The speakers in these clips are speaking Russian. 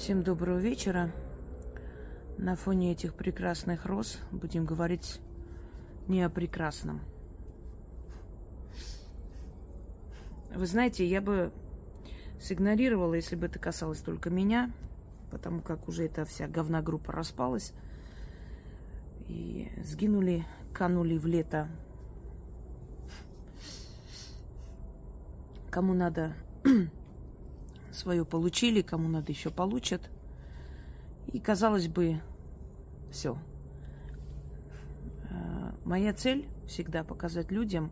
Всем доброго вечера. На фоне этих прекрасных роз будем говорить не о прекрасном. Вы знаете, я бы сигнорировала, если бы это касалось только меня, потому как уже эта вся говногруппа распалась. И сгинули, канули в лето. Кому надо свое получили, кому надо еще получат. И, казалось бы, все. А, моя цель всегда показать людям,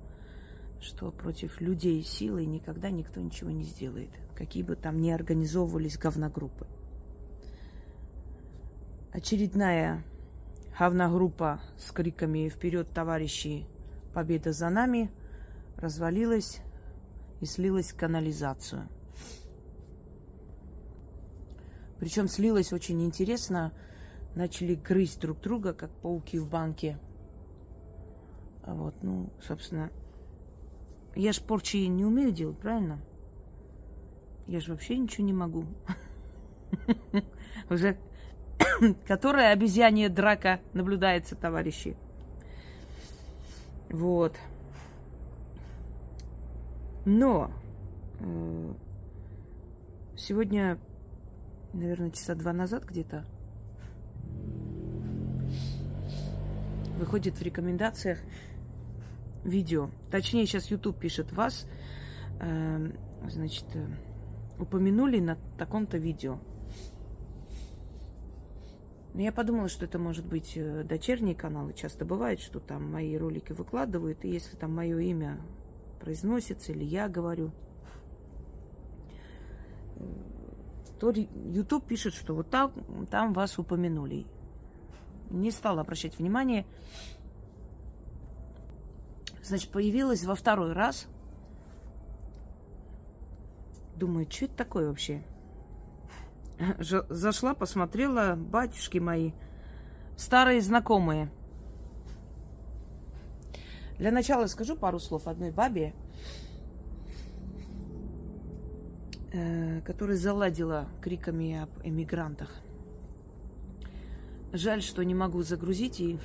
что против людей силой никогда никто ничего не сделает, какие бы там ни организовывались говногруппы. Очередная говногруппа с криками «Вперед, товарищи! Победа за нами!» развалилась и слилась в канализацию – причем слилось очень интересно. Начали грызть друг друга, как пауки в банке. А вот, ну, собственно, я ж порчи не умею делать, правильно? Я же вообще ничего не могу. Уже которая обезьянья драка наблюдается, товарищи. Вот. Но э, сегодня наверное, часа два назад где-то, выходит в рекомендациях видео. Точнее, сейчас YouTube пишет вас, э, значит, э, упомянули на таком-то видео. Я подумала, что это может быть э, дочерние каналы. Часто бывает, что там мои ролики выкладывают, и если там мое имя произносится или я говорю, то YouTube пишет, что вот там, там вас упомянули. Не стала обращать внимание. Значит, появилась во второй раз. Думаю, что это такое вообще? Зашла, посмотрела, батюшки мои, старые знакомые. Для начала скажу пару слов одной бабе, Э, которая заладила криками об эмигрантах. Жаль, что не могу загрузить и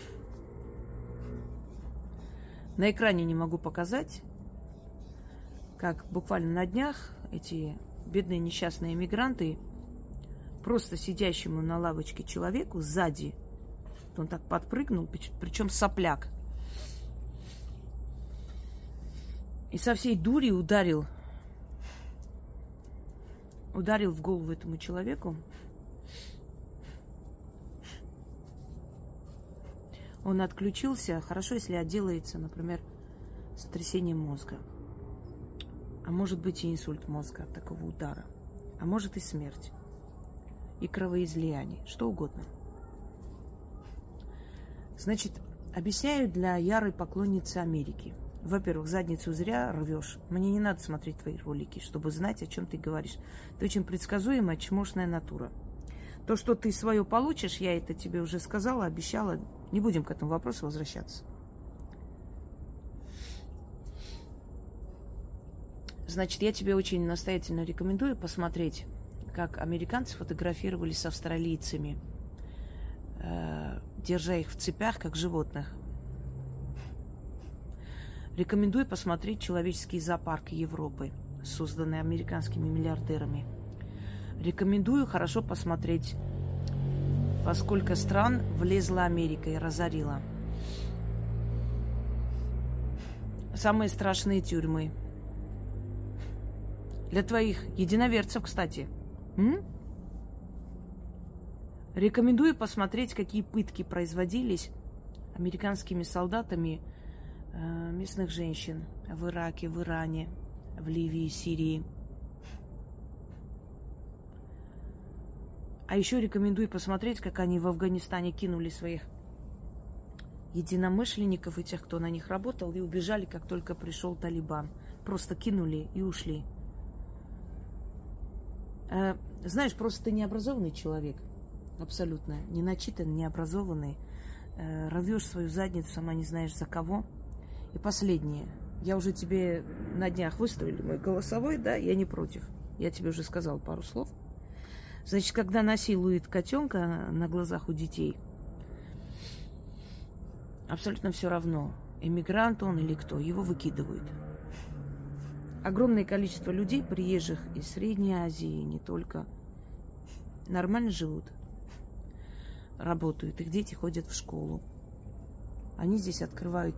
на экране не могу показать, как буквально на днях эти бедные несчастные эмигранты просто сидящему на лавочке человеку сзади, он так подпрыгнул, причем сопляк, и со всей дури ударил ударил в голову этому человеку. Он отключился. Хорошо, если отделается, например, сотрясением мозга. А может быть и инсульт мозга от такого удара. А может и смерть. И кровоизлияние. Что угодно. Значит, объясняю для ярой поклонницы Америки – во-первых, задницу зря рвешь. Мне не надо смотреть твои ролики, чтобы знать, о чем ты говоришь. Ты очень предсказуемая, чмошная натура. То, что ты свое получишь, я это тебе уже сказала, обещала. Не будем к этому вопросу возвращаться. Значит, я тебе очень настоятельно рекомендую посмотреть, как американцы фотографировались с австралийцами, э, держа их в цепях, как животных. Рекомендую посмотреть «Человеческий зоопарк Европы», созданный американскими миллиардерами. Рекомендую хорошо посмотреть, во сколько стран влезла Америка и разорила. Самые страшные тюрьмы. Для твоих единоверцев, кстати. М? Рекомендую посмотреть, какие пытки производились американскими солдатами – местных женщин в Ираке, в Иране, в Ливии, Сирии. А еще рекомендую посмотреть, как они в Афганистане кинули своих единомышленников и тех, кто на них работал, и убежали, как только пришел Талибан. Просто кинули и ушли. Э, знаешь, просто ты необразованный человек. Абсолютно. Не начитан, необразованный. Э, рвешь свою задницу, сама не знаешь за кого – и последнее. Я уже тебе на днях выставили мой голосовой, да, я не против. Я тебе уже сказал пару слов. Значит, когда насилует котенка на глазах у детей, абсолютно все равно, иммигрант он или кто, его выкидывают. Огромное количество людей, приезжих из Средней Азии, не только, нормально живут, работают, их дети ходят в школу. Они здесь открывают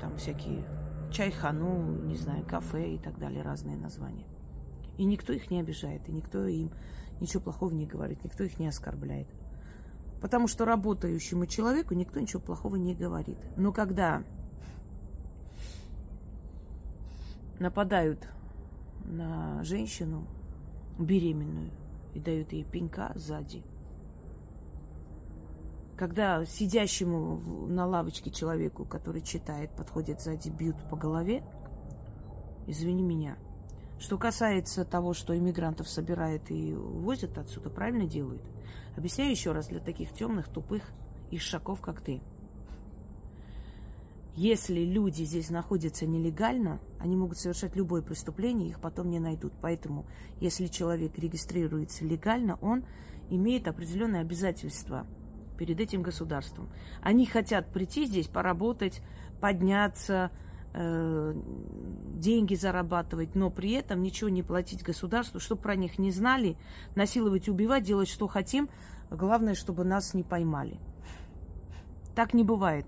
там всякие чайхану, не знаю, кафе и так далее, разные названия. И никто их не обижает, и никто им ничего плохого не говорит, никто их не оскорбляет. Потому что работающему человеку никто ничего плохого не говорит. Но когда нападают на женщину беременную и дают ей пенька сзади, когда сидящему на лавочке человеку, который читает, подходит сзади, бьют по голове, извини меня – что касается того, что иммигрантов собирают и возят отсюда, правильно делают. Объясняю еще раз для таких темных, тупых ишаков, как ты. Если люди здесь находятся нелегально, они могут совершать любое преступление, их потом не найдут. Поэтому, если человек регистрируется легально, он имеет определенные обязательства перед этим государством. Они хотят прийти здесь, поработать, подняться, Э, деньги зарабатывать, но при этом ничего не платить государству, чтобы про них не знали, насиловать, убивать, делать, что хотим. Главное, чтобы нас не поймали. Так не бывает.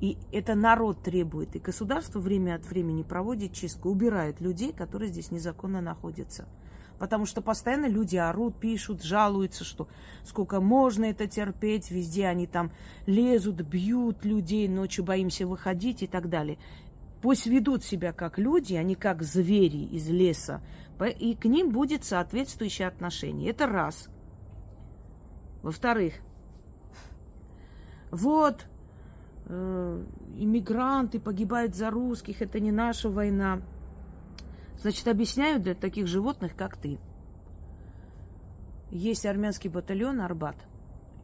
И это народ требует. И государство время от времени проводит чистку, убирает людей, которые здесь незаконно находятся. Потому что постоянно люди орут, пишут, жалуются, что сколько можно это терпеть, везде они там лезут, бьют людей, ночью боимся выходить и так далее. Пусть ведут себя как люди, а не как звери из леса. И к ним будет соответствующее отношение. Это раз. Во-вторых, вот э, иммигранты погибают за русских, это не наша война. Значит, объясняю для таких животных, как ты. Есть армянский батальон Арбат –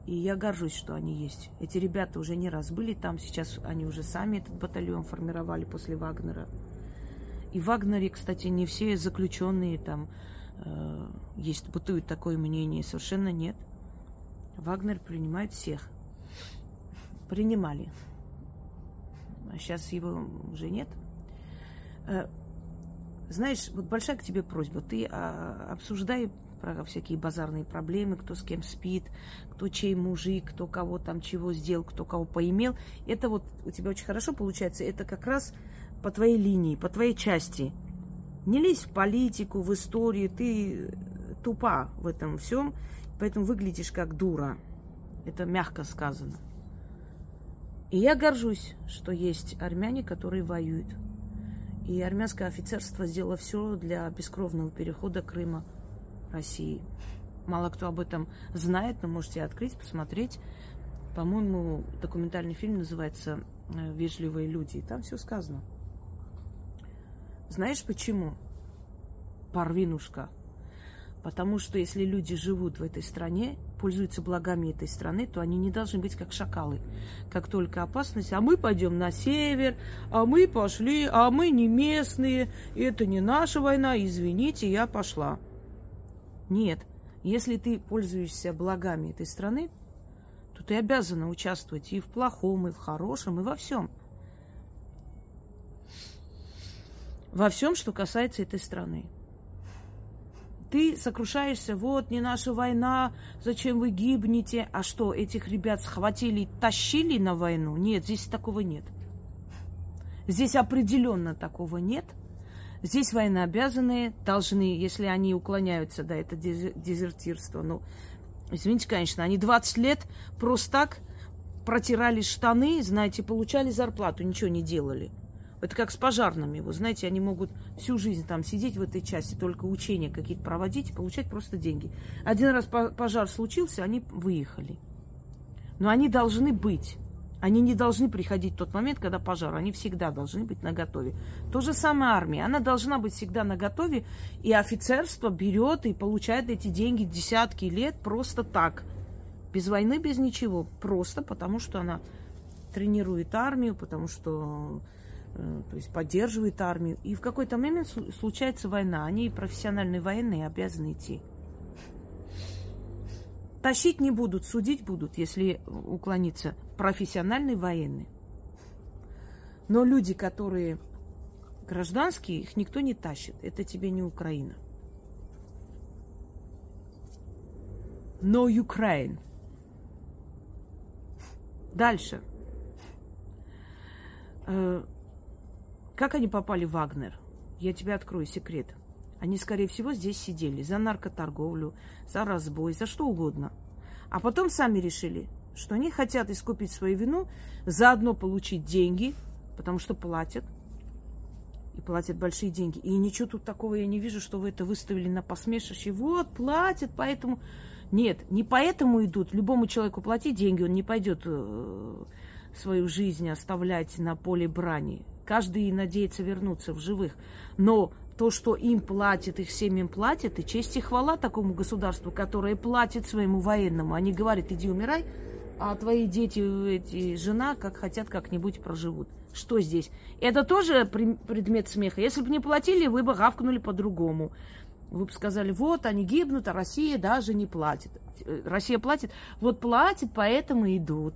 и я горжусь, что они есть. Эти ребята уже не раз были там, сейчас они уже сами этот батальон формировали после Вагнера. И в Вагнере, кстати, не все заключенные там э, есть, бытует такое мнение, совершенно нет. Вагнер принимает всех. Принимали. А сейчас его уже нет. Знаешь, вот большая к тебе просьба. Ты а, обсуждай про всякие базарные проблемы, кто с кем спит, кто чей мужик, кто кого там чего сделал, кто кого поимел. Это вот у тебя очень хорошо получается. Это как раз по твоей линии, по твоей части. Не лезь в политику, в историю. Ты тупа в этом всем, поэтому выглядишь как дура. Это мягко сказано. И я горжусь, что есть армяне, которые воюют. И армянское офицерство сделало все для бескровного перехода Крыма – России. Мало кто об этом знает, но можете открыть, посмотреть. По-моему, документальный фильм называется э, «Вежливые люди». И там все сказано. Знаешь почему? Парвинушка. Потому что если люди живут в этой стране, пользуются благами этой страны, то они не должны быть как шакалы. Как только опасность, а мы пойдем на север, а мы пошли, а мы не местные, это не наша война, извините, я пошла. Нет. Если ты пользуешься благами этой страны, то ты обязана участвовать и в плохом, и в хорошем, и во всем. Во всем, что касается этой страны. Ты сокрушаешься, вот не наша война, зачем вы гибнете? А что, этих ребят схватили и тащили на войну? Нет, здесь такого нет. Здесь определенно такого нет – Здесь военнообязанные должны, если они уклоняются, да, это дезертирство, ну, извините, конечно, они 20 лет просто так протирали штаны, знаете, получали зарплату, ничего не делали. Это как с пожарными. Вы знаете, они могут всю жизнь там сидеть в этой части, только учения какие-то проводить, получать просто деньги. Один раз пожар случился, они выехали. Но они должны быть. Они не должны приходить в тот момент, когда пожар. Они всегда должны быть наготове. То же самое армия. Она должна быть всегда наготове. И офицерство берет и получает эти деньги десятки лет просто так. Без войны, без ничего. Просто потому, что она тренирует армию, потому что то есть поддерживает армию. И в какой-то момент случается война. Они профессиональные военные обязаны идти. Тащить не будут, судить будут, если уклониться. Профессиональный военный. Но люди, которые гражданские, их никто не тащит. Это тебе не Украина. No Ukraine. Дальше. Как они попали в Вагнер? Я тебе открою секрет. Они, скорее всего, здесь сидели за наркоторговлю, за разбой, за что угодно. А потом сами решили, что они хотят искупить свою вину, заодно получить деньги, потому что платят. И платят большие деньги. И ничего тут такого я не вижу, что вы это выставили на посмешище. Вот, платят, поэтому... Нет, не поэтому идут. Любому человеку платить деньги, он не пойдет э, свою жизнь оставлять на поле брани. Каждый надеется вернуться в живых. Но то, что им платят, их семьям платят, и честь и хвала такому государству, которое платит своему военному. Они говорят, иди умирай, а твои дети, эти, жена, как хотят, как-нибудь проживут. Что здесь? Это тоже предмет смеха. Если бы не платили, вы бы гавкнули по-другому. Вы бы сказали, вот они гибнут, а Россия даже не платит. Россия платит, вот платит, поэтому идут.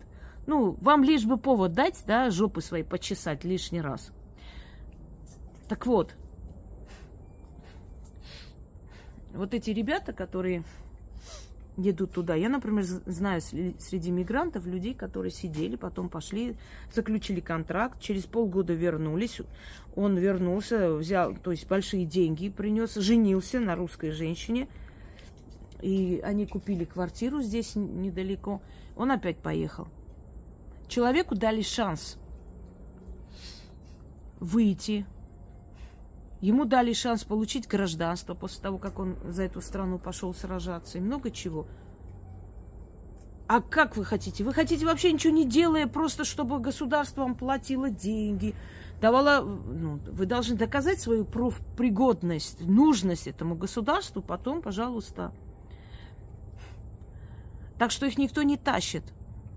Ну, вам лишь бы повод дать, да, жопы свои почесать лишний раз. Так вот, вот эти ребята, которые едут туда. Я, например, знаю среди мигрантов людей, которые сидели, потом пошли, заключили контракт, через полгода вернулись. Он вернулся, взял, то есть большие деньги принес, женился на русской женщине. И они купили квартиру здесь недалеко. Он опять поехал. Человеку дали шанс выйти, Ему дали шанс получить гражданство после того, как он за эту страну пошел сражаться и много чего. А как вы хотите? Вы хотите вообще ничего не делая, просто чтобы государство вам платило деньги, давало... Ну, вы должны доказать свою профпригодность, нужность этому государству, потом, пожалуйста. Так что их никто не тащит.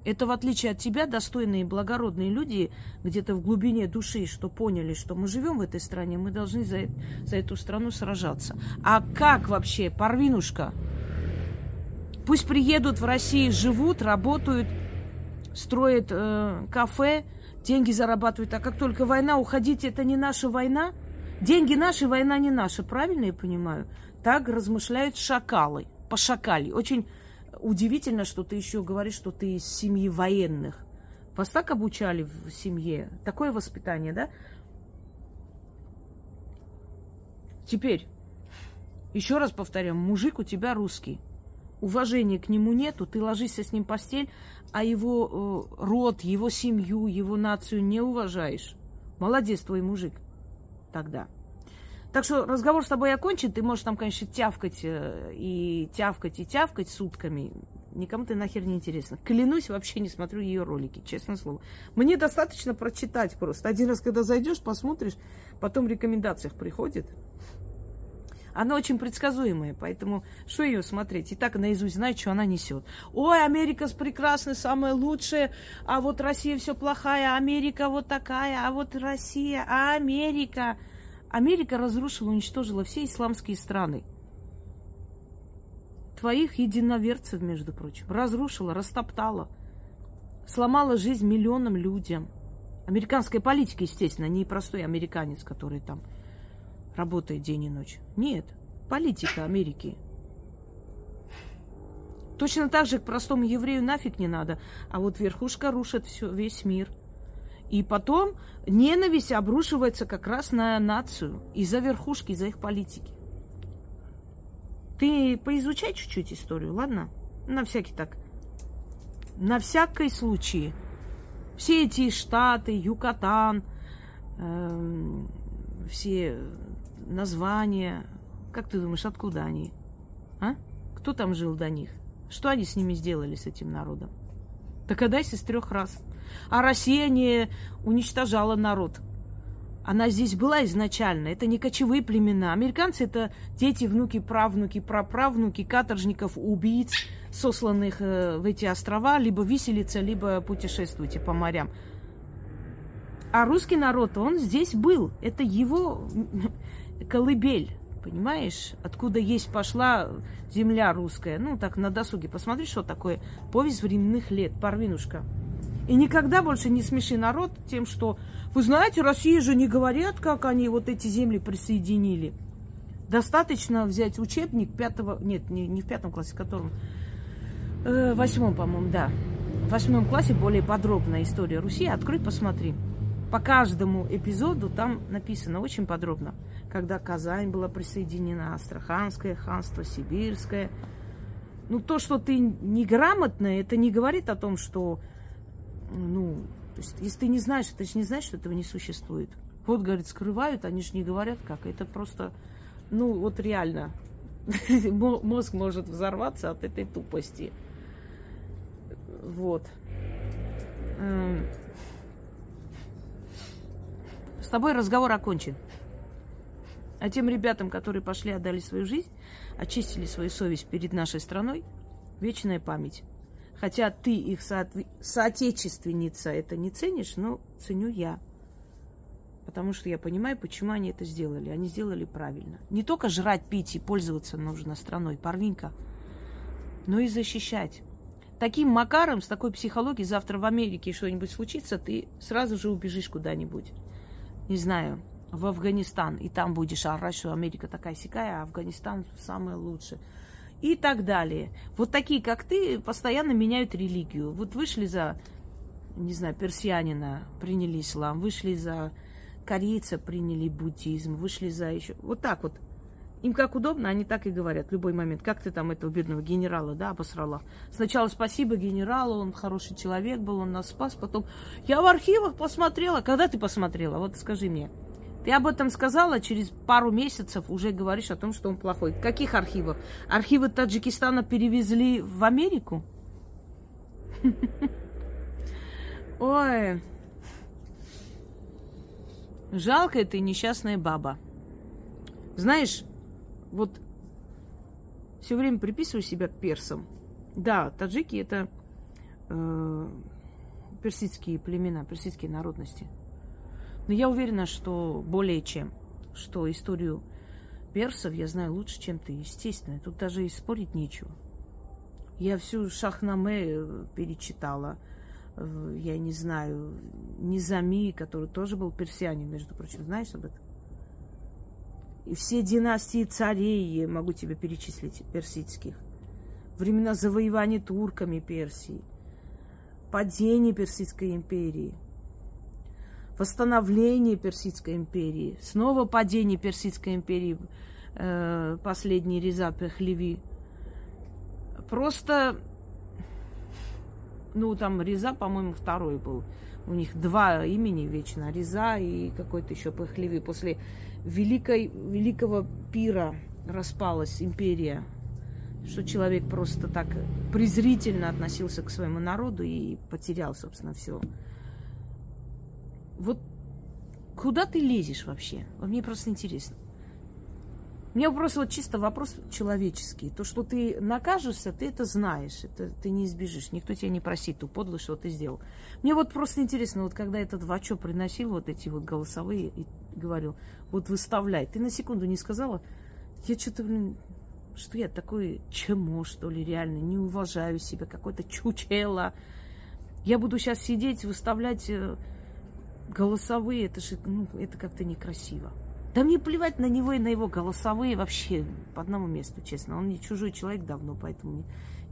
Это в отличие от тебя достойные и благородные люди где-то в глубине души, что поняли, что мы живем в этой стране, мы должны за, за эту страну сражаться. А как вообще, Парвинушка? Пусть приедут в Россию, живут, работают, строят э, кафе, деньги зарабатывают. А как только война, уходите, это не наша война. Деньги наши, война не наша. Правильно я понимаю? Так размышляют шакалы, по шакали. Очень удивительно, что ты еще говоришь, что ты из семьи военных. Вас так обучали в семье? Такое воспитание, да? Теперь, еще раз повторяю, мужик у тебя русский. Уважения к нему нету, ты ложишься с ним в постель, а его э, род, его семью, его нацию не уважаешь. Молодец твой мужик тогда. Так что разговор с тобой окончен, ты можешь там, конечно, тявкать э, и тявкать и тявкать сутками. Никому ты нахер не интересно. Клянусь, вообще не смотрю ее ролики, честное слово. Мне достаточно прочитать просто. Один раз, когда зайдешь, посмотришь, потом в рекомендациях приходит. Она очень предсказуемая, поэтому что ее смотреть? И так наизусть знает, что она несет. Ой, Америка прекрасная, самая лучшая, а вот Россия все плохая, Америка вот такая, а вот Россия, а Америка. Америка разрушила, уничтожила все исламские страны. Твоих единоверцев, между прочим, разрушила, растоптала, сломала жизнь миллионам людям. Американская политика, естественно, не простой американец, который там работает день и ночь. Нет, политика Америки. Точно так же к простому еврею нафиг не надо, а вот верхушка рушит все, весь мир – и потом ненависть обрушивается как раз на нацию из-за верхушки, из-за их политики. Ты поизучай чуть-чуть историю, ладно? На всякий так. На всякий случай. Все эти штаты, Юкатан, э, все названия. Как ты думаешь, откуда они? А? Кто там жил до них? Что они с ними сделали, с этим народом? Догадайся с трех раз. А Россия не уничтожала народ. Она здесь была изначально. Это не кочевые племена. Американцы это дети, внуки, правнуки, праправнуки каторжников, убийц, сосланных э, в эти острова, либо виселица, либо путешествуйте по морям. А русский народ, он здесь был. Это его колыбель. Понимаешь? Откуда есть пошла земля русская. Ну, так на досуге. Посмотри, что такое. Повесть временных лет. Парвинушка. И никогда больше не смеши народ тем, что, вы знаете, Россия же не говорят, как они вот эти земли присоединили. Достаточно взять учебник пятого, нет, не, не в пятом классе, в котором, э, восьмом, по-моему, да. В восьмом классе более подробная история Руси. Открой, посмотри. По каждому эпизоду там написано очень подробно, когда Казань была присоединена, Астраханское ханство, Сибирское. Ну, то, что ты неграмотная, это не говорит о том, что, ну, то есть, если ты не знаешь, ты же не знаешь, что этого не существует. Вот, говорит, скрывают, они же не говорят как. Это просто, ну, вот реально. Мозг может взорваться от этой тупости. Вот. Эм, с тобой разговор окончен. А тем ребятам, которые пошли, отдали свою жизнь, очистили свою совесть перед нашей страной, вечная память. Хотя ты их со- соотечественница это не ценишь, но ценю я. Потому что я понимаю, почему они это сделали. Они сделали правильно. Не только жрать, пить и пользоваться нужно страной, парненька, но и защищать. Таким макаром, с такой психологией, завтра в Америке что-нибудь случится, ты сразу же убежишь куда-нибудь. Не знаю, в Афганистан, и там будешь орать, что Америка такая сякая, а Афганистан самое лучшее. И так далее. Вот такие, как ты, постоянно меняют религию. Вот вышли за, не знаю, персианина, приняли ислам, вышли за корейца, приняли буддизм, вышли за еще... Вот так вот. Им как удобно, они так и говорят в любой момент. Как ты там этого бедного генерала, да, обосрала? Сначала спасибо генералу, он хороший человек был, он нас спас. Потом я в архивах посмотрела. Когда ты посмотрела? Вот скажи мне. Ты об этом сказала, через пару месяцев уже говоришь о том, что он плохой. Каких архивах? Архивы Таджикистана перевезли в Америку? Ой. Жалко ты несчастная баба. Знаешь, вот все время приписываю себя к персам. Да, таджики это э, персидские племена, персидские народности. Но я уверена, что более чем, что историю персов я знаю лучше, чем ты, естественно. Тут даже и спорить нечего. Я всю Шахнаме э, перечитала. Э, я не знаю, Низами, который тоже был персианин, между прочим. Знаешь об этом? И все династии царей могу тебе перечислить, персидских. Времена завоевания турками Персии. Падение Персидской империи – восстановление Персидской империи, снова падение Персидской империи, э, последний Реза Пехлеви. Просто, ну, там Реза, по-моему, второй был. У них два имени вечно, Реза и какой-то еще Пехлеви. После великой, великого пира распалась империя, что человек просто так презрительно относился к своему народу и потерял, собственно, все вот куда ты лезешь вообще? Мне просто интересно. Мне просто вот чисто вопрос человеческий. То, что ты накажешься, ты это знаешь. Это ты не избежишь. Никто тебя не просит ту подлость, что ты сделал. Мне вот просто интересно, вот когда этот Вачо приносил вот эти вот голосовые и говорил, вот выставляй. Ты на секунду не сказала, я что-то, блин, что я такой чему, что ли, реально, не уважаю себя, какой-то чучело. Я буду сейчас сидеть, выставлять э, голосовые, это же, ну, это как-то некрасиво. Да мне плевать на него и на его голосовые вообще по одному месту, честно. Он не чужой человек давно, поэтому мне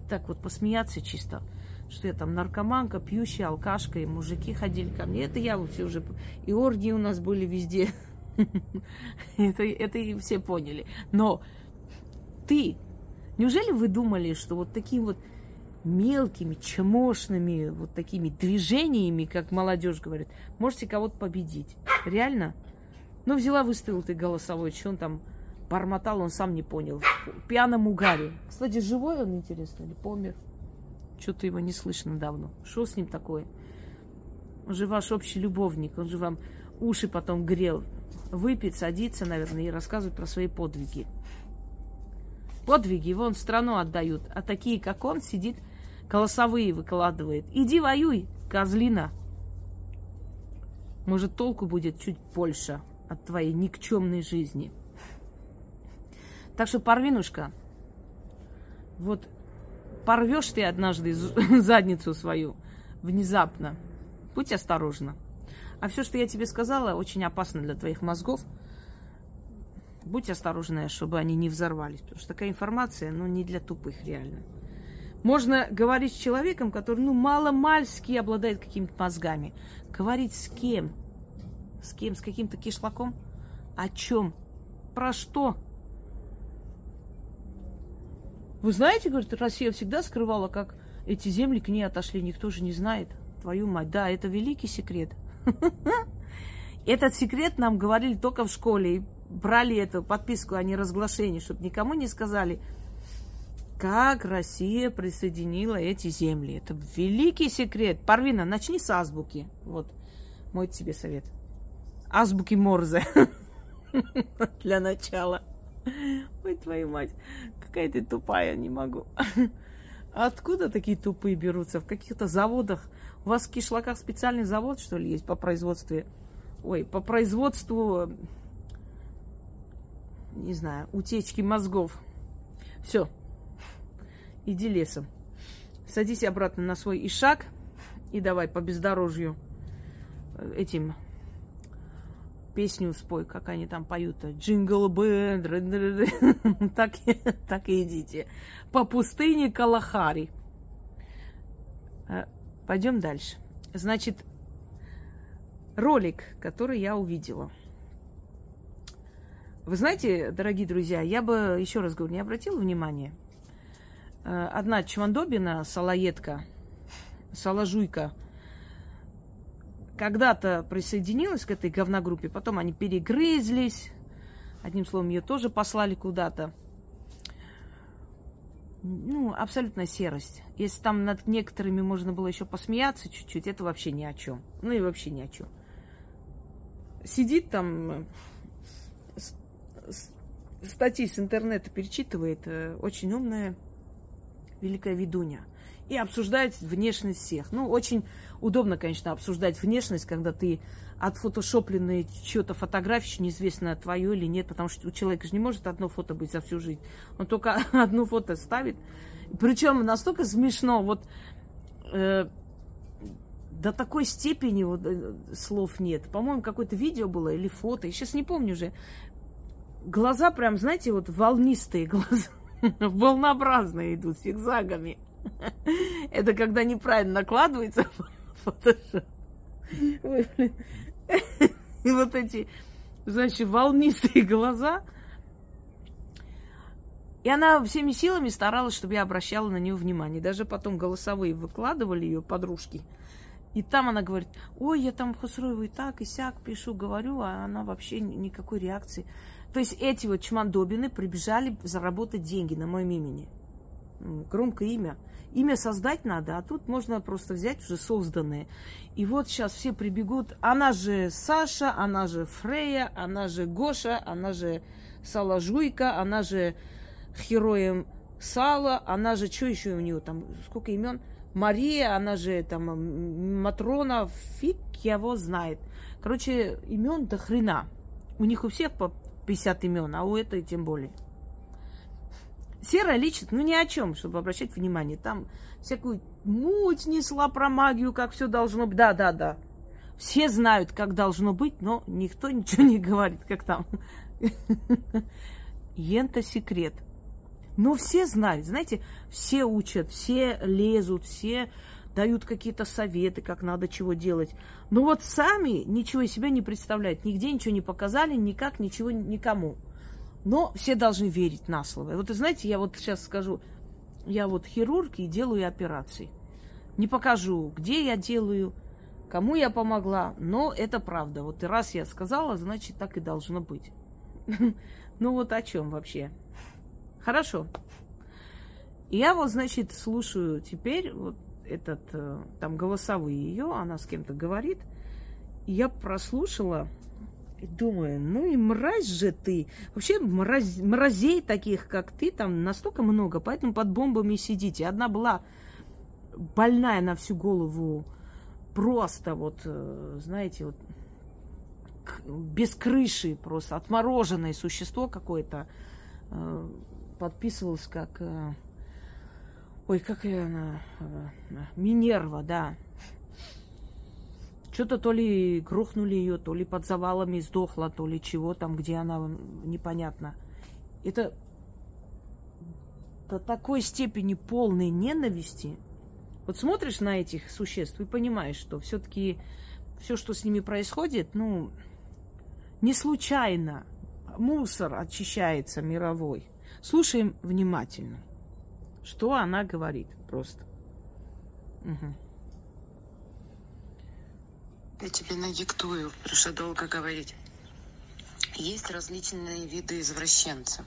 так вот посмеяться чисто, что я там наркоманка, пьющая, алкашка, и мужики ходили ко мне. Это я вообще уже... И оргии у нас были везде. это, и все поняли. Но ты, неужели вы думали, что вот таким вот мелкими, чмошными вот такими движениями, как молодежь говорит, можете кого-то победить. Реально? Ну, взяла, выставил ты голосовой, что он там бормотал, он сам не понял. В пьяном угаре. Кстати, живой он, интересно, или помер? Что-то его не слышно давно. Что с ним такое? Он же ваш общий любовник, он же вам уши потом грел. Выпить, садиться, наверное, и рассказывать про свои подвиги. Подвиги вон страну отдают, а такие, как он, сидит голосовые выкладывает. Иди воюй, козлина. Может, толку будет чуть больше от твоей никчемной жизни. Так что, Парвинушка, вот порвешь ты однажды задницу свою внезапно. Будь осторожна. А все, что я тебе сказала, очень опасно для твоих мозгов. Будь осторожна, чтобы они не взорвались. Потому что такая информация, ну, не для тупых реально. Можно говорить с человеком, который, ну, мало-мальски обладает какими-то мозгами. Говорить с кем? С кем? С каким-то кишлаком? О чем? Про что? Вы знаете, говорит, Россия всегда скрывала, как эти земли к ней отошли. Никто же не знает. Твою мать. Да, это великий секрет. Этот секрет нам говорили только в школе. И брали эту подписку о неразглашении, чтобы никому не сказали, как Россия присоединила эти земли. Это великий секрет. Парвина, начни с азбуки. Вот мой тебе совет. Азбуки Морзе. Для начала. Ой, твою мать. Какая ты тупая, не могу. Откуда такие тупые берутся? В каких-то заводах. У вас в Кишлаках специальный завод, что ли, есть по производству? Ой, по производству, не знаю, утечки мозгов. Все, иди лесом. Садись обратно на свой ишак и давай по бездорожью этим песню спой, как они там поют. Jingle Bells, так, так и идите. По пустыне Калахари. Э, Пойдем дальше. Значит, ролик, который я увидела. Вы знаете, дорогие друзья, я бы, еще раз говорю, не обратила внимания. Э, одна чвандобина, салаетка, салажуйка – когда-то присоединилась к этой говногруппе, потом они перегрызлись. Одним словом, ее тоже послали куда-то. Ну, абсолютная серость. Если там над некоторыми можно было еще посмеяться чуть-чуть, это вообще ни о чем. Ну и вообще ни о чем. Сидит там, э, статьи с интернета перечитывает, э, очень умная великая ведунья и обсуждать внешность всех. Ну, очень удобно, конечно, обсуждать внешность, когда ты отфотошопленные что-то фотографии, неизвестно, твое или нет, потому что у человека же не может одно фото быть за всю жизнь. Он только одно фото ставит. Причем настолько смешно, вот э, до такой степени вот, э, слов нет. По-моему, какое-то видео было или фото, я сейчас не помню уже. Глаза прям, знаете, вот волнистые глаза, волнообразные идут, с зигзагами. Это когда неправильно накладывается фотошоп. И вот эти, значит, волнистые глаза. И она всеми силами старалась, чтобы я обращала на нее внимание. Даже потом голосовые выкладывали ее подружки. И там она говорит, ой, я там Хусруеву и так, и сяк пишу, говорю, а она вообще никакой реакции. То есть эти вот чмандобины прибежали заработать деньги на моем имени. Громкое имя. Имя создать надо, а тут можно просто взять уже созданное. И вот сейчас все прибегут. Она же Саша, она же Фрея, она же Гоша, она же Салажуйка, она же Хероем Сала, она же, что еще у нее там, сколько имен? Мария, она же там Матрона, фиг его знает. Короче, имен до хрена. У них у всех по 50 имен, а у этой тем более. Серая личность, ну ни о чем, чтобы обращать внимание. Там всякую муть несла про магию, как все должно быть. Да, да, да. Все знают, как должно быть, но никто ничего не говорит, как там. Ента секрет. Но все знают, знаете, все учат, все лезут, все дают какие-то советы, как надо чего делать. Но вот сами ничего из себя не представляют, нигде ничего не показали, никак ничего никому. Но все должны верить на слово. Вот, знаете, я вот сейчас скажу, я вот хирург и делаю операции. Не покажу, где я делаю, кому я помогла, но это правда. Вот раз я сказала, значит, так и должно быть. Ну вот о чем вообще? Хорошо. Я вот, значит, слушаю теперь вот этот, э, там, голосовые ее, она с кем-то говорит. И я прослушала и думаю, ну и мразь же ты. Вообще мразь, мразей таких, как ты, там настолько много, поэтому под бомбами сидите. Одна была больная на всю голову, просто вот, э, знаете, вот без крыши, просто отмороженное существо какое-то. э, подписывалась как... Э, ой, как ее она... Минерва, да. Что-то то ли грохнули ее, то ли под завалами сдохла, то ли чего там, где она, непонятно. Это до такой степени полной ненависти. Вот смотришь на этих существ и понимаешь, что все-таки все, что с ними происходит, ну, не случайно. Мусор очищается мировой. Слушаем внимательно, что она говорит просто. Угу. Я тебе надиктую, потому что долго говорить. Есть различные виды извращенцев.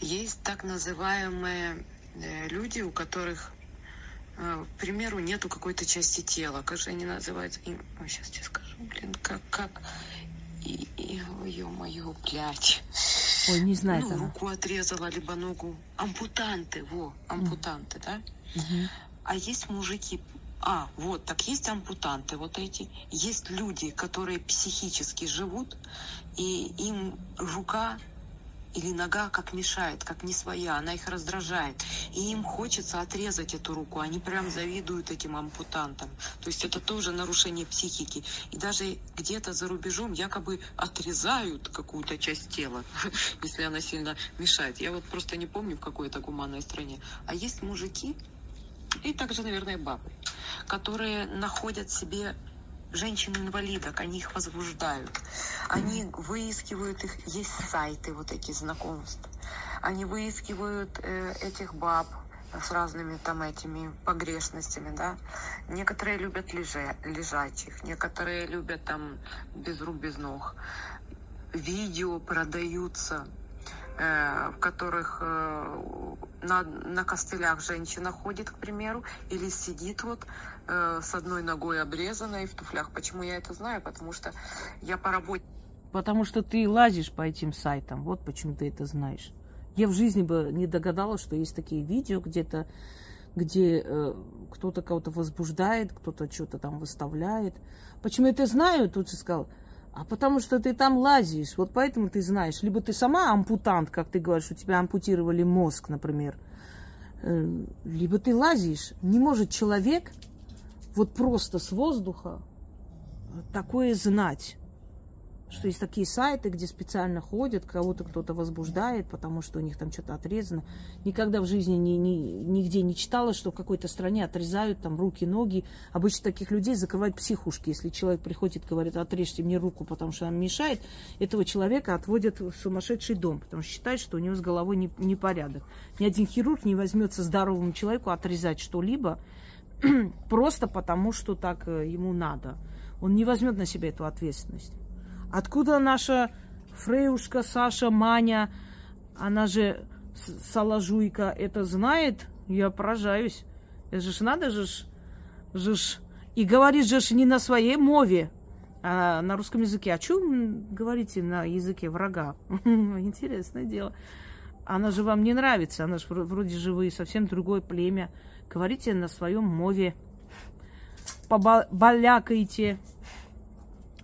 Есть так называемые э, люди, у которых, э, к примеру, нету какой-то части тела. Как же они называются? И, ой, сейчас тебе скажу, блин, как, как... И, и, ё-моё, блядь. Ой, не знаю. Ну, руку отрезала, либо ногу. Ампутанты, во, ампутанты, mm. да? Угу. А есть мужики, а, вот, так есть ампутанты вот эти. Есть люди, которые психически живут, и им рука или нога как мешает, как не своя, она их раздражает. И им хочется отрезать эту руку. Они прям завидуют этим ампутантам. То есть это тоже нарушение психики. И даже где-то за рубежом якобы отрезают какую-то часть тела, если она сильно мешает. Я вот просто не помню, в какой это гуманной стране. А есть мужики, и также, наверное, бабы, которые находят себе женщин-инвалидок, они их возбуждают. Они выискивают их, есть сайты вот эти знакомств. Они выискивают э, этих баб с разными там этими погрешностями, да. Некоторые любят лежа, лежачих, некоторые любят там без рук, без ног. Видео продаются Э, в которых э, на, на костылях женщина ходит, к примеру, или сидит вот э, с одной ногой обрезанной в туфлях. Почему я это знаю? Потому что я по работе... Потому что ты лазишь по этим сайтам. Вот почему ты это знаешь. Я в жизни бы не догадалась, что есть такие видео где-то, где э, кто-то кого-то возбуждает, кто-то что-то там выставляет. Почему я это знаю? Тут же сказал, а потому что ты там лазишь, вот поэтому ты знаешь. Либо ты сама ампутант, как ты говоришь, у тебя ампутировали мозг, например. Э, либо ты лазишь. Не может человек вот просто с воздуха такое знать что есть такие сайты, где специально ходят, кого-то кто-то возбуждает, потому что у них там что-то отрезано. Никогда в жизни ни, ни, нигде не читала, что в какой-то стране отрезают там руки, ноги. Обычно таких людей закрывают психушки. Если человек приходит говорит, отрежьте мне руку, потому что она мешает, этого человека отводят в сумасшедший дом, потому что считают, что у него с головой не, непорядок. Ни один хирург не возьмется здоровому человеку отрезать что-либо просто потому, что так э, ему надо. Он не возьмет на себя эту ответственность. Откуда наша Фреюшка, Саша, Маня, она же Салажуйка, это знает? Я поражаюсь. Это же ж надо же ж, же ж. И говорит же ж не на своей мове, а на русском языке. О чем говорите на языке врага? Интересное дело. Она же вам не нравится, она же вроде же вы совсем другое племя. Говорите на своем мове. Побалякайте,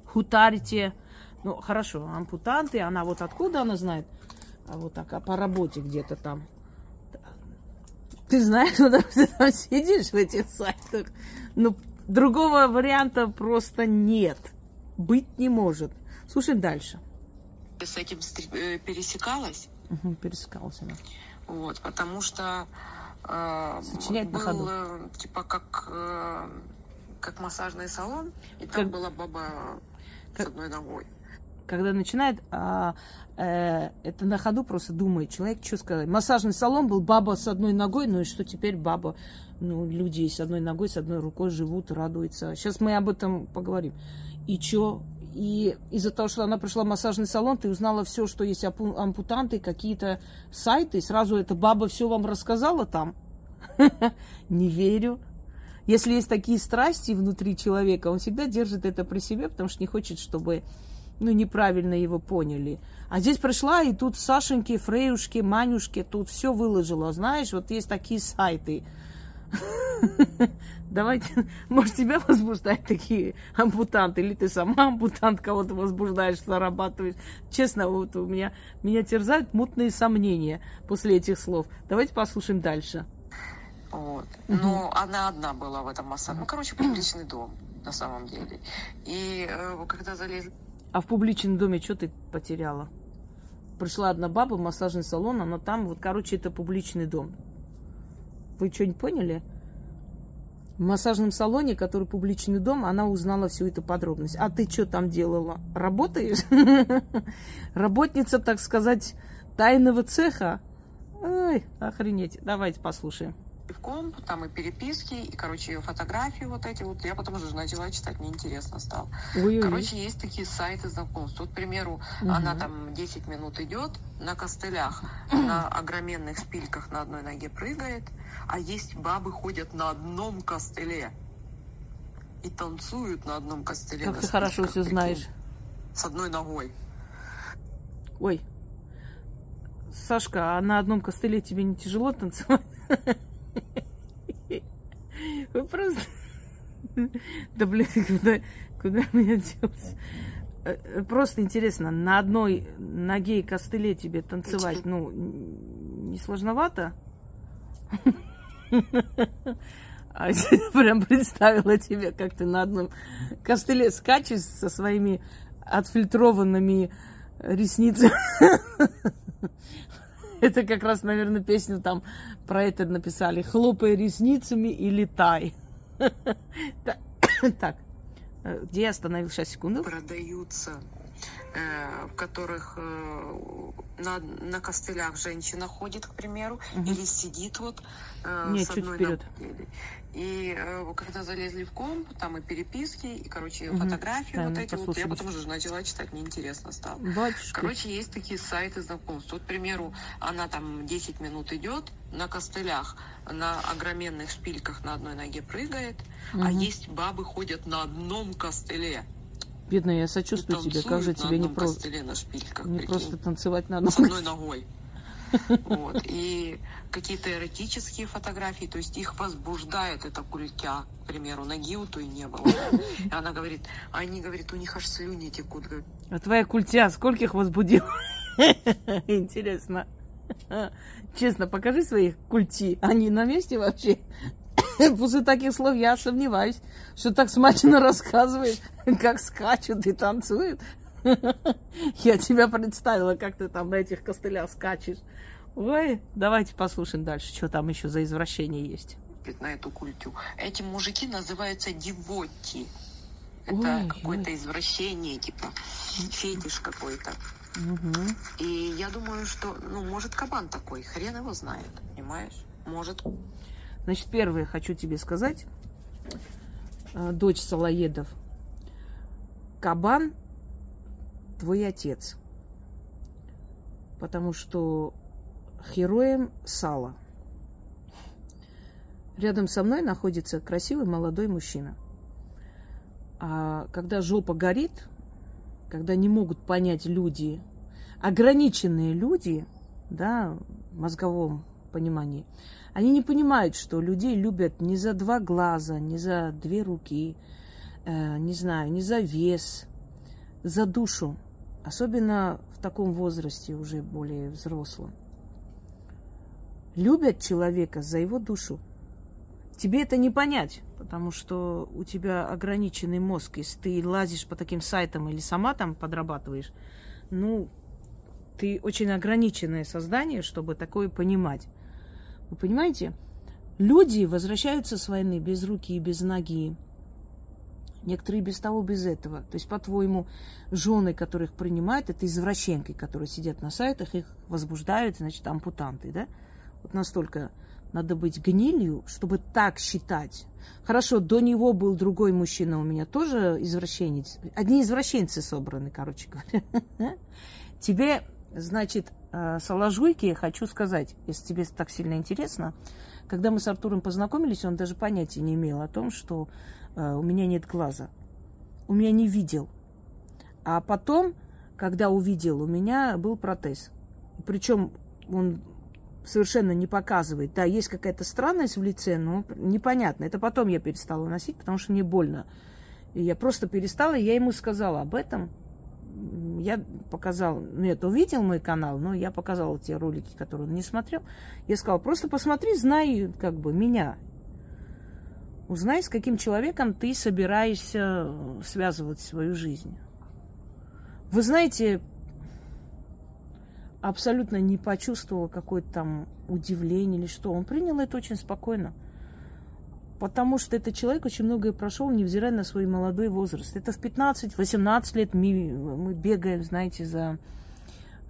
хутарите. Ну, хорошо, ампутанты, она вот откуда она знает? А вот так, а по работе где-то там. Ты знаешь, что ты там сидишь в этих сайтах. Ну, другого варианта просто нет. Быть не может. Слушай дальше. С этим э, пересекалась? Угу, пересекалась она. Вот, потому что Сочинять был, на ходу. Э, типа как, э, как массажный салон, и там как... была баба как... с одной ногой когда начинает а, э, это на ходу просто думает человек, что сказать. Массажный салон был баба с одной ногой, ну и что теперь баба, ну люди с одной ногой, с одной рукой живут, радуются. Сейчас мы об этом поговорим. И что? И из-за того, что она пришла в массажный салон, ты узнала все, что есть ампутанты, какие-то сайты, сразу эта баба все вам рассказала там. Не верю. Если есть такие страсти внутри человека, он всегда держит это при себе, потому что не хочет, чтобы ну, неправильно его поняли. А здесь пришла, и тут Сашеньки, Фреюшки, Манюшки, тут все выложила. Знаешь, вот есть такие сайты. Давайте, может, тебя возбуждают такие ампутанты, или ты сама ампутант кого-то возбуждаешь, зарабатываешь. Честно, вот у меня, меня терзают мутные сомнения после этих слов. Давайте послушаем дальше. Вот. Но она одна была в этом массаже. Ну, короче, публичный дом на самом деле. И э, когда залезли... А в публичном доме что ты потеряла? Пришла одна баба в массажный салон, она там, вот, короче, это публичный дом. Вы что-нибудь поняли? В массажном салоне, который публичный дом, она узнала всю эту подробность. А ты что там делала? Работаешь? Работница, так сказать, тайного цеха? Ой, охренеть. Давайте послушаем в комп, там и переписки, и, короче, ее фотографии вот эти вот. Я потом уже начала читать, мне интересно стало. Ой-ой-ой. Короче, есть такие сайты знакомств. Вот, к примеру, угу. она там 10 минут идет на костылях, на огроменных спильках на одной ноге прыгает, а есть бабы ходят на одном костыле и танцуют на одном костыле. Как ты хорошо все знаешь. С одной ногой. Ой, Сашка, а на одном костыле тебе не тяжело танцевать? Вы просто... Да, блин, куда, куда меня делать? Э, просто интересно, на одной ноге и костыле тебе танцевать, ну, не сложновато? А я прям представила тебе, как ты на одном костыле скачешь со своими отфильтрованными ресницами. Это как раз, наверное, песню там про это написали. Хлопай ресницами и летай. Так, э, где я остановился? Сейчас, секунду. Продаются Э, в которых э, на, на костылях женщина ходит, к примеру, угу. или сидит вот Нет, с чуть вперед. И когда залезли в комп, там и переписки, и, короче, угу. фотографии да, вот эти вот, я потом уже начала читать, мне интересно стало. Батюшки. Короче, есть такие сайты знакомств. Вот, к примеру, она там 10 минут идет на костылях, на огроменных шпильках на одной ноге прыгает, угу. а есть бабы ходят на одном костыле. Бедная, я сочувствую тебе. Как же тебе не просто... не просто танцевать на одном С одной ногой. Вот. И какие-то эротические фотографии, то есть их возбуждает эта культя, к примеру, ноги у той не было. И она говорит, а они, говорит, у них аж слюни текут. А твоя культя скольких возбудила? Интересно. Честно, покажи своих культи. Они на месте вообще? После таких слов я сомневаюсь, что так смачно рассказываешь, как скачут и танцуют. Я тебя представила, как ты там на этих костылях скачешь. Ой, давайте послушаем дальше, что там еще за извращение есть. На эту культю. Эти мужики называются девоти. Это какое-то извращение, типа фетиш какой-то. Угу. И я думаю, что, ну, может, кабан такой, хрен его знает, понимаешь? Может. Значит, первое хочу тебе сказать, э, дочь Салаедов, кабан твой отец, потому что героем сала. Рядом со мной находится красивый молодой мужчина. А когда жопа горит, когда не могут понять люди, ограниченные люди, да, в мозговом понимании, они не понимают, что людей любят не за два глаза, не за две руки, э, не знаю, не за вес, за душу. Особенно в таком возрасте, уже более взрослом. Любят человека за его душу. Тебе это не понять, потому что у тебя ограниченный мозг. Если ты лазишь по таким сайтам или сама там подрабатываешь, ну, ты очень ограниченное создание, чтобы такое понимать. Вы понимаете? Люди возвращаются с войны без руки и без ноги. Некоторые без того, без этого. То есть, по-твоему, жены, которых принимают, это извращенки, которые сидят на сайтах, их возбуждают, значит, ампутанты, да? Вот настолько надо быть гнилью, чтобы так считать. Хорошо, до него был другой мужчина у меня, тоже извращенец. Одни извращенцы собраны, короче говоря. Тебе, значит, Э, Соложуйки хочу сказать, если тебе так сильно интересно. Когда мы с Артуром познакомились, он даже понятия не имел о том, что у меня нет глаза. У меня не видел. А потом, когда увидел, у меня был протез. Причем он совершенно не показывает. Да, есть какая-то странность в лице, но непонятно. Это потом я перестала носить, потому что мне больно. И я просто перестала, и я ему сказала об этом. Я показала, нет, увидел мой канал, но я показала те ролики, которые он не смотрел. Я сказала, просто посмотри, знай как бы меня. Узнай, с каким человеком ты собираешься связывать свою жизнь. Вы знаете, абсолютно не почувствовала какое-то там удивление или что. Он принял это очень спокойно. Потому что этот человек очень многое прошел, невзирая на свой молодой возраст. Это в 15-18 лет мы, мы бегаем, знаете, за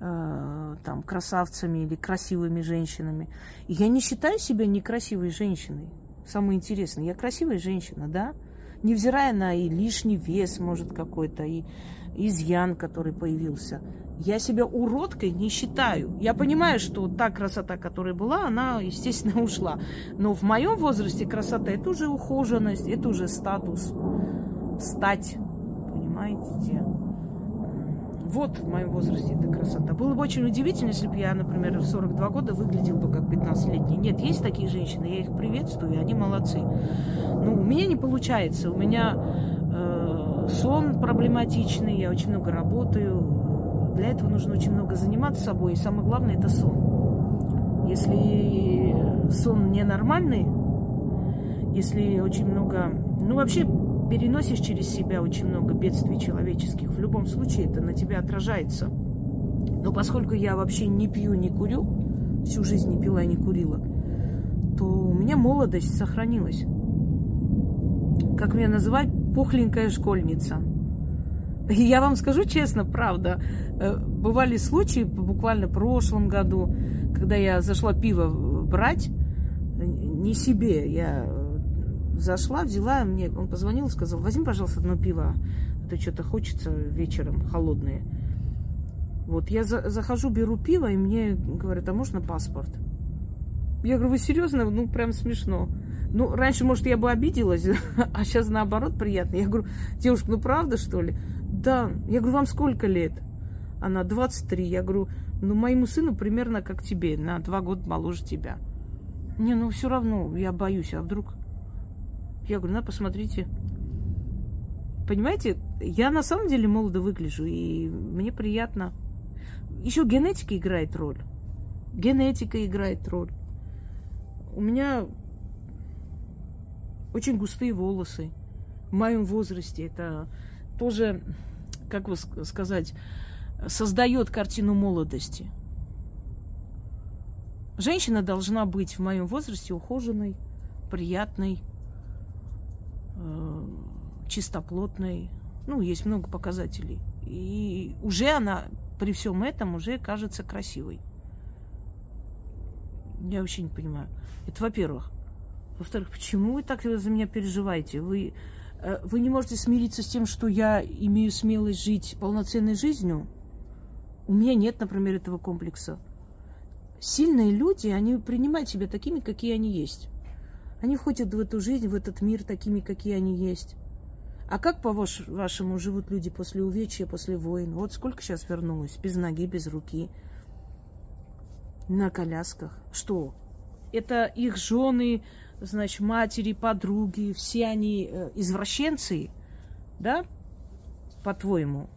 э, там, красавцами или красивыми женщинами. Я не считаю себя некрасивой женщиной. Самое интересное, я красивая женщина, да? Невзирая на и лишний вес, может, какой-то, и изъян, который появился. Я себя уродкой не считаю. Я понимаю, что та красота, которая была, она, естественно, ушла. Но в моем возрасте красота – это уже ухоженность, это уже статус. Стать. Понимаете? Вот в моем возрасте эта красота. Было бы очень удивительно, если бы я, например, в 42 года выглядел бы как 15-летний. Нет, есть такие женщины, я их приветствую, они молодцы. Но у меня не получается. У меня э, сон проблематичный, я очень много работаю, для этого нужно очень много заниматься собой, и самое главное это сон. Если сон ненормальный, если очень много, ну вообще переносишь через себя очень много бедствий человеческих, в любом случае это на тебя отражается. Но поскольку я вообще не пью, не курю, всю жизнь не пила и не курила, то у меня молодость сохранилась. Как меня называют, пухленькая школьница – я вам скажу честно, правда, э, бывали случаи буквально в прошлом году, когда я зашла пиво брать, не себе, я э, зашла, взяла, мне он позвонил, сказал, возьми, пожалуйста, одно пиво, а то что-то хочется вечером холодное. Вот, я за, захожу, беру пиво, и мне говорят, а можно паспорт? Я говорю, вы серьезно? Ну, прям смешно. Ну, раньше, может, я бы обиделась, а сейчас наоборот приятно. Я говорю, девушка, ну правда, что ли? Да. Я говорю, вам сколько лет? Она 23. Я говорю, ну, моему сыну примерно как тебе, на два года моложе тебя. Не, ну, все равно, я боюсь, а вдруг... Я говорю, на, посмотрите. Понимаете, я на самом деле молодо выгляжу, и мне приятно. Еще генетика играет роль. Генетика играет роль. У меня очень густые волосы. В моем возрасте это тоже, как бы сказать, создает картину молодости. Женщина должна быть в моем возрасте ухоженной, приятной, чистоплотной. Ну, есть много показателей. И уже она при всем этом уже кажется красивой. Я вообще не понимаю. Это во-первых. Во-вторых, почему вы так за меня переживаете? Вы Э, вы не можете смириться с тем, что я имею смелость жить полноценной жизнью? У меня нет, например, этого комплекса. Сильные люди, они принимают себя такими, какие они есть. Они входят в эту жизнь, в этот мир такими, какие они есть. А как, по-вашему, живут люди после увечья, после войн? Вот сколько сейчас вернулось? Без ноги, без руки. На колясках. Что? Это их жены, значит, матери, подруги, все они э, извращенцы, да, по-твоему,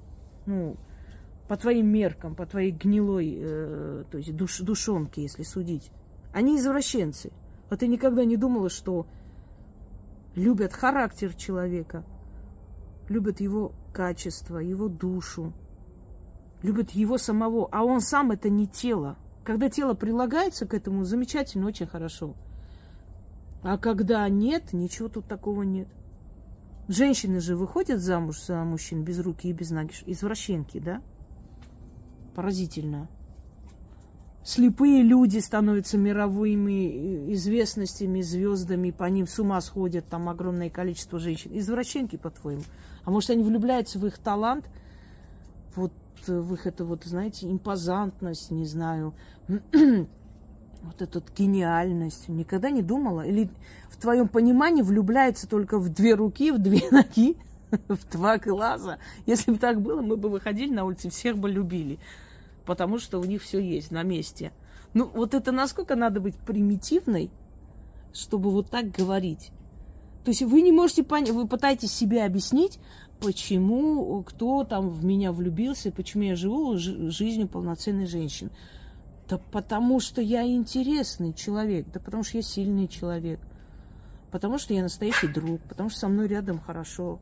ну, по твоим меркам, по твоей гнилой, э, то есть душ, душонке, если судить. Они извращенцы. А ты никогда не думала, что любят характер человека, любят его качество, его душу, любят его самого, а он сам это не тело. Когда тело прилагается к этому, замечательно, очень хорошо – а когда нет, ничего тут такого нет. Женщины же выходят замуж за мужчин без руки и без ноги. Извращенки, да? Поразительно. Слепые люди становятся мировыми известностями, звездами, по ним с ума сходят там огромное количество женщин. Извращенки, по-твоему. А может, они влюбляются в их талант, вот в их это вот, знаете, импозантность, не знаю, вот эту гениальность, никогда не думала? Или в твоем понимании влюбляется только в две руки, в две ноги, в два глаза? Если бы так было, мы бы выходили на улицу, всех бы любили, потому что у них все есть на месте. Ну, вот это насколько надо быть примитивной, чтобы вот так говорить. То есть вы не можете понять, вы пытаетесь себе объяснить, почему кто там в меня влюбился, почему я живу жизнью полноценной женщины. Да потому что я интересный человек, да потому что я сильный человек, потому что я настоящий друг, потому что со мной рядом хорошо.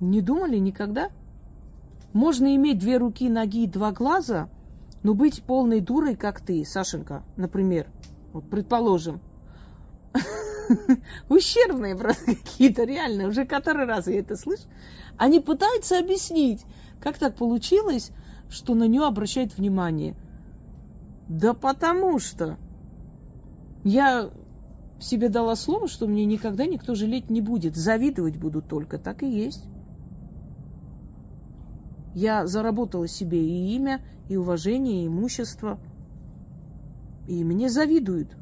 Не думали никогда? Можно иметь две руки, ноги и два глаза, но быть полной дурой, как ты, Сашенька, например. Вот предположим. Ущербные просто какие-то, реально. Уже который раз я это слышу. Они пытаются объяснить, как так получилось, что на нее обращают внимание – да потому что я себе дала слово, что мне никогда никто жалеть не будет. Завидовать буду только. Так и есть. Я заработала себе и имя, и уважение, и имущество. И мне завидуют.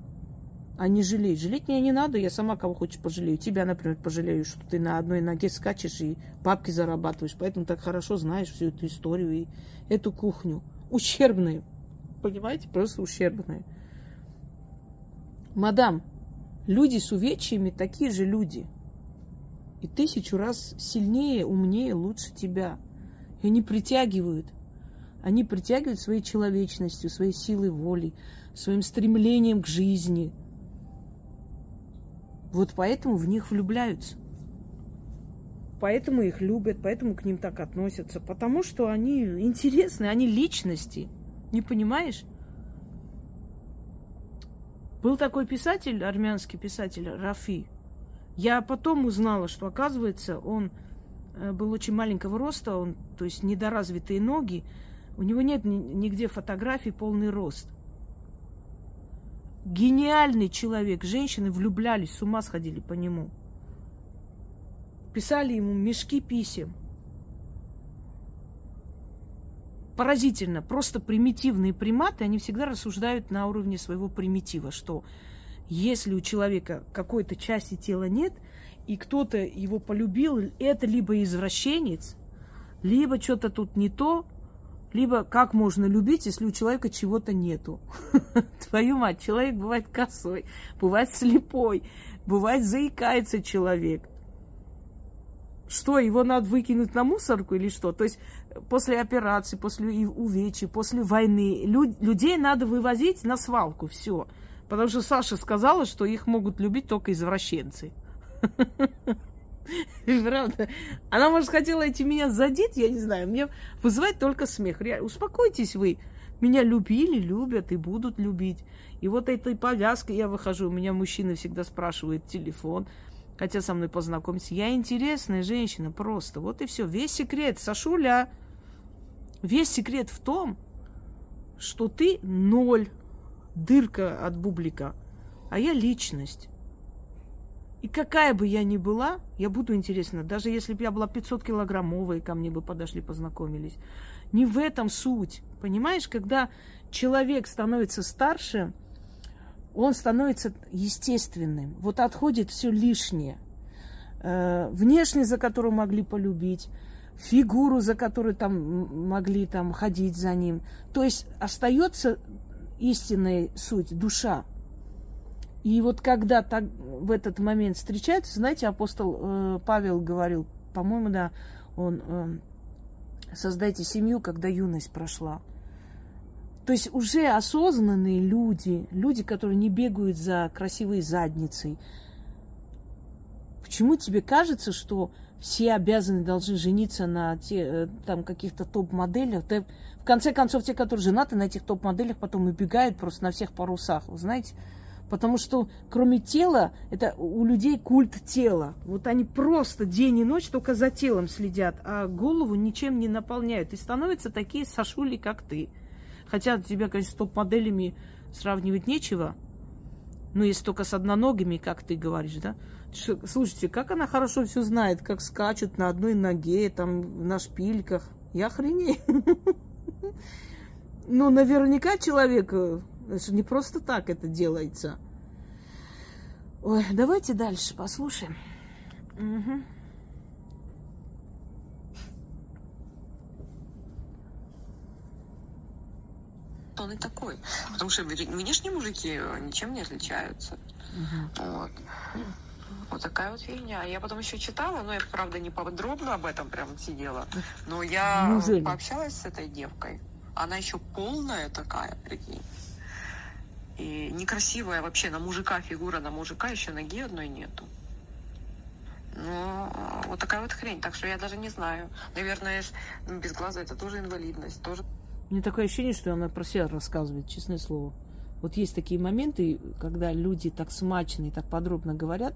А не жалеть. Жалеть мне не надо, я сама кого хочешь пожалею. Тебя, например, пожалею, что ты на одной ноге скачешь и бабки зарабатываешь. Поэтому так хорошо знаешь всю эту историю и эту кухню. Ущербную понимаете, просто ущербные. Мадам, люди с увечьями такие же люди. И тысячу раз сильнее, умнее, лучше тебя. И они притягивают. Они притягивают своей человечностью, своей силой воли, своим стремлением к жизни. Вот поэтому в них влюбляются. Поэтому их любят, поэтому к ним так относятся. Потому что они интересны, они личности. Не понимаешь? Был такой писатель, армянский писатель Рафи. Я потом узнала, что, оказывается, он был очень маленького роста, он, то есть недоразвитые ноги. У него нет нигде фотографий полный рост. Гениальный человек. Женщины влюблялись, с ума сходили по нему. Писали ему мешки писем – поразительно. Просто примитивные приматы, они всегда рассуждают на уровне своего примитива, что если у человека какой-то части тела нет, и кто-то его полюбил, это либо извращенец, либо что-то тут не то, либо как можно любить, если у человека чего-то нету. Твою мать, человек бывает косой, бывает слепой, бывает заикается человек. Что, его надо выкинуть на мусорку или что? То есть после операции, после увечий, после войны люд, людей надо вывозить на свалку, все. Потому что Саша сказала, что их могут любить только извращенцы. Правда. Она, может, хотела эти меня задеть, я не знаю. Мне вызывает только смех. Успокойтесь вы. Меня любили, любят и будут любить. И вот этой повязкой я выхожу. У меня мужчины всегда спрашивают телефон. Хотя со мной познакомиться. Я интересная женщина просто. Вот и все. Весь секрет. Сашуля. Весь секрет в том, что ты ноль, дырка от бублика, а я личность. И какая бы я ни была, я буду интересна. Даже если бы я была 500 килограммовой, ко мне бы подошли, познакомились. Не в этом суть. Понимаешь, когда человек становится старше, он становится естественным. Вот отходит все лишнее. Э, внешне, за которую могли полюбить, фигуру, за которую там могли там ходить за ним. То есть остается истинная суть, душа. И вот когда так, в этот момент встречаются, знаете, апостол э, Павел говорил, по-моему, да, он э, создайте семью, когда юность прошла. То есть уже осознанные люди, люди, которые не бегают за красивой задницей. Почему тебе кажется, что все обязаны должны жениться на те, э, там каких-то топ-моделях. В конце концов, те, которые женаты на этих топ-моделях, потом убегают просто на всех парусах, вы знаете. Потому что кроме тела, это у людей культ тела. Вот они просто день и ночь только за телом следят, а голову ничем не наполняют. И становятся такие сашули, как ты. Хотя тебя, конечно, с топ-моделями сравнивать нечего. Ну, если только с одноногими, как ты говоришь, да. Слушайте, как она хорошо все знает, как скачут на одной ноге, там, на шпильках. Я охренею. Ну, наверняка человек, э, это не просто так это делается. Ой, давайте дальше послушаем. Угу. он и такой. Потому что внешние мужики ничем не отличаются. Угу. Вот. Вот такая вот фигня. Я потом еще читала, но я, правда, не подробно об этом прям сидела. Но я Неужели? пообщалась с этой девкой. Она еще полная такая, прикинь. И некрасивая вообще на мужика фигура, на мужика еще ноги одной нету. Ну, вот такая вот хрень. Так что я даже не знаю. Наверное, без глаза это тоже инвалидность. Тоже... Мне такое ощущение, что она про себя рассказывает, честное слово. Вот есть такие моменты, когда люди так смачно и так подробно говорят,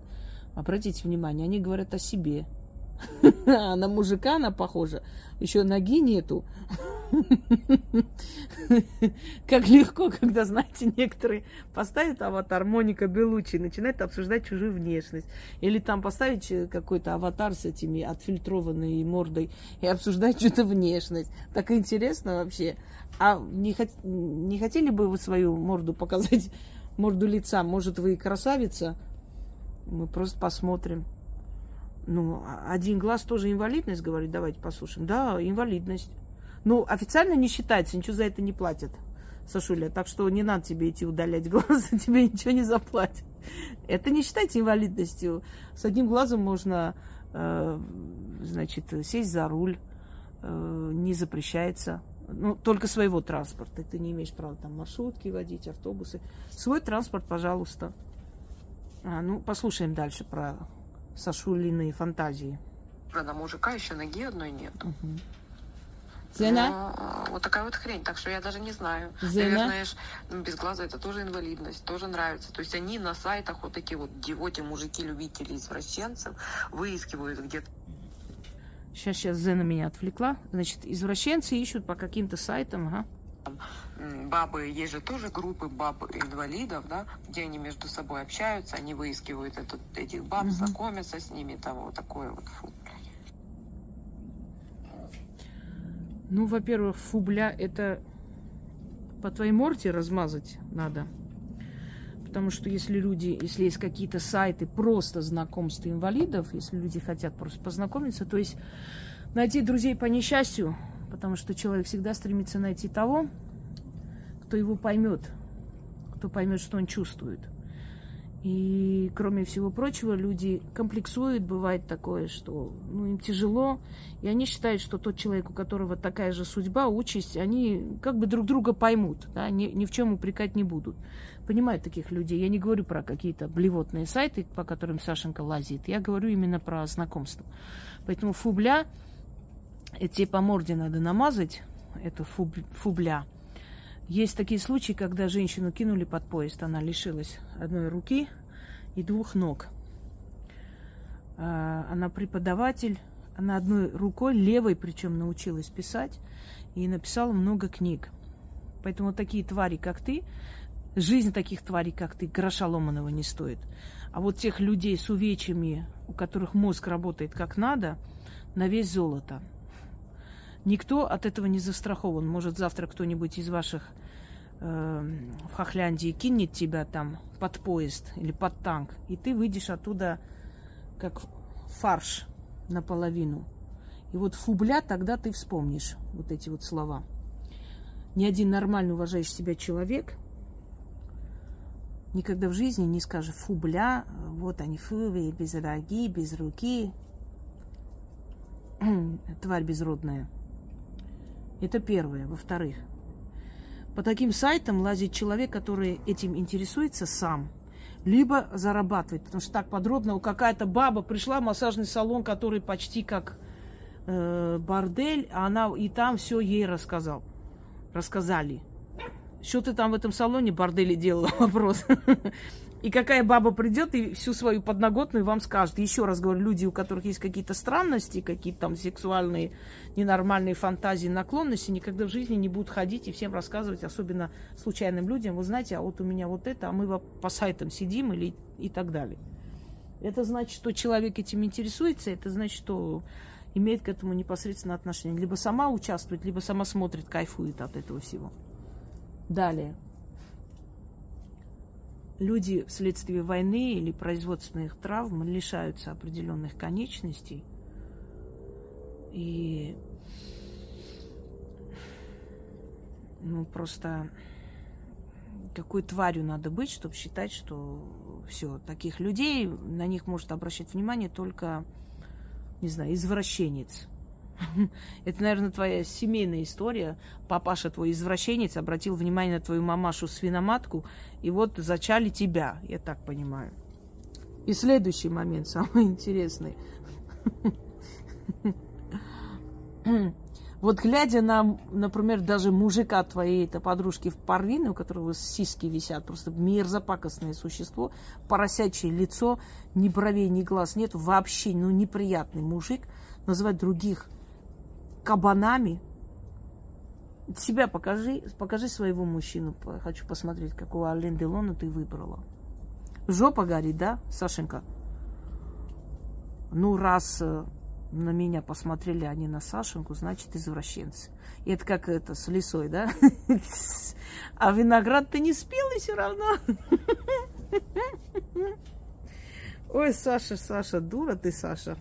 обратите внимание, они говорят о себе. А на мужика она похожа. Еще ноги нету. Как легко, когда, знаете, некоторые поставят аватар Моника Белучи и начинают обсуждать чужую внешность. Или там поставить э, какой-то аватар с этими отфильтрованной мордой и обсуждать что-то внешность. Так интересно вообще. А не, хот... не хотели бы вы свою морду показать, морду лица? Может, вы красавица? Мы просто посмотрим. Ну, а один глаз тоже инвалидность, говорит, давайте послушаем. Да, инвалидность. Ну, официально не считается, ничего за это не платят, Сашуля. Так что не надо тебе идти удалять глаз, тебе ничего не заплатят. Это не считайте инвалидностью. С одним глазом можно, э, значит, сесть за руль, э, не запрещается. Ну, только своего транспорта. Ты не имеешь права там маршрутки водить, автобусы. Свой транспорт, пожалуйста. А, ну, послушаем дальше про Сашулиные фантазии. На мужика еще ноги одной нет. Угу. Зена? Ну, вот такая вот хрень, так что я даже не знаю. Зена? Наверное, ну, без глаза это тоже инвалидность, тоже нравится. То есть они на сайтах вот такие вот девоти, мужики, любители извращенцев выискивают где-то. Сейчас, сейчас Зена меня отвлекла. Значит, извращенцы ищут по каким-то сайтам, ага. Бабы, есть же тоже группы баб инвалидов, да, где они между собой общаются, они выискивают этот, этих баб, угу. знакомятся с ними, там вот такое вот. Фу, Ну, во-первых, фубля это по твоей морте размазать надо. Потому что если люди, если есть какие-то сайты просто знакомства инвалидов, если люди хотят просто познакомиться, то есть найти друзей по несчастью, потому что человек всегда стремится найти того, кто его поймет, кто поймет, что он чувствует. И, кроме всего прочего, люди комплексуют, бывает такое, что ну, им тяжело, и они считают, что тот человек, у которого такая же судьба, участь, они как бы друг друга поймут, да, ни, ни в чем упрекать не будут. Понимают таких людей. Я не говорю про какие-то блевотные сайты, по которым Сашенька лазит, я говорю именно про знакомство. Поэтому фубля, эти по морде надо намазать, это фуб, фубля – есть такие случаи, когда женщину кинули под поезд. Она лишилась одной руки и двух ног. А, она преподаватель. Она одной рукой, левой причем, научилась писать. И написала много книг. Поэтому такие твари, как ты, жизнь таких тварей, как ты, гроша ломаного не стоит. А вот тех людей с увечьями, у которых мозг работает как надо, на весь золото. Никто от этого не застрахован. Может, завтра кто-нибудь из ваших в Хохляндии кинет тебя там под поезд или под танк, и ты выйдешь оттуда как фарш наполовину. И вот фубля тогда ты вспомнишь вот эти вот слова. Ни один нормально уважающий себя человек никогда в жизни не скажет фубля, вот они фуви, без ноги, без руки, тварь безродная. Это первое. Во-вторых, по таким сайтам лазит человек, который этим интересуется сам, либо зарабатывает. Потому что так подробно, какая-то баба пришла в массажный салон, который почти как э, бордель, а она и там все ей рассказал. Рассказали. Что ты там в этом салоне борделе делала? Вопрос. И какая баба придет и всю свою подноготную вам скажет. Еще раз говорю, люди, у которых есть какие-то странности, какие-то там сексуальные, ненормальные фантазии, наклонности, никогда в жизни не будут ходить и всем рассказывать, особенно случайным людям. Вы знаете, а вот у меня вот это, а мы по сайтам сидим или и так далее. Это значит, что человек этим интересуется, это значит, что имеет к этому непосредственно отношение. Либо сама участвует, либо сама смотрит, кайфует от этого всего. Далее люди вследствие войны или производственных травм лишаются определенных конечностей. И ну, просто какой тварью надо быть, чтобы считать, что все, таких людей, на них может обращать внимание только, не знаю, извращенец. Это, наверное, твоя семейная история. Папаша твой извращенец обратил внимание на твою мамашу свиноматку, и вот зачали тебя, я так понимаю. И следующий момент, самый интересный. Вот глядя на, например, даже мужика твоей этой подружки в парвине, у которого сиськи висят, просто мерзопакостное существо, поросячье лицо, ни бровей, ни глаз нет, вообще, ну, неприятный мужик, называть других кабанами. Себя покажи, покажи своего мужчину. Хочу посмотреть, какого Ален Делона ты выбрала. Жопа горит, да, Сашенька? Ну, раз э, на меня посмотрели, а не на Сашеньку, значит, извращенцы. И это как это, с лисой, да? А виноград-то не спелый все равно. Ой, Саша, Саша, дура ты, Саша.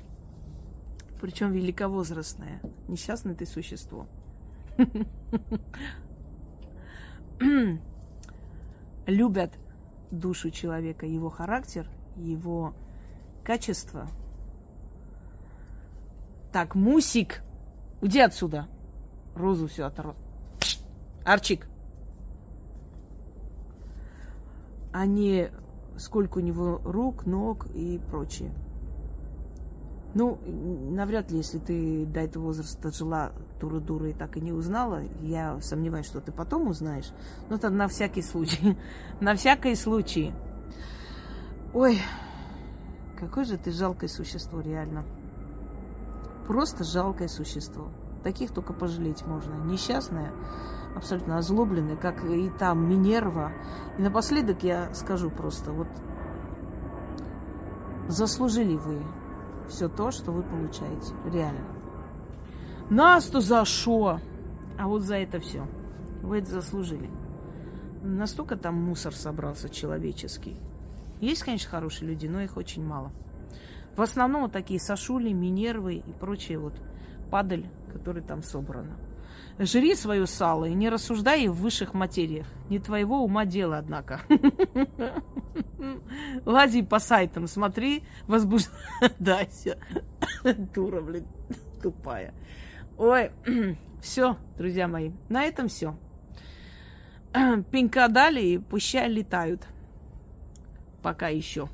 Причем великовозрастное. Несчастное ты существо. Любят душу человека, его характер, его качество. Так, Мусик, уйди отсюда. Розу все оторвал. Арчик. А не сколько у него рук, ног и прочее. Ну, навряд ли, если ты до этого возраста жила дура-дура и так и не узнала, я сомневаюсь, что ты потом узнаешь. Но это на всякий случай. на всякий случай. Ой, какое же ты жалкое существо, реально. Просто жалкое существо. Таких только пожалеть можно. Несчастное, абсолютно озлобленное, как и там Минерва. И напоследок я скажу просто, вот заслужили вы все то, что вы получаете. Реально. Нас-то за что? А вот за это все. Вы это заслужили. Настолько там мусор собрался человеческий. Есть, конечно, хорошие люди, но их очень мало. В основном вот такие Сашули, Минервы и прочие вот падаль, которые там собраны. Жри свое сало и не рассуждай в высших материях. Не твоего ума дело, однако. Лази по сайтам, смотри, возбуждайся. Дура, блин, тупая. Ой, все, друзья мои, на этом все. Пенька дали и пущай летают. Пока еще.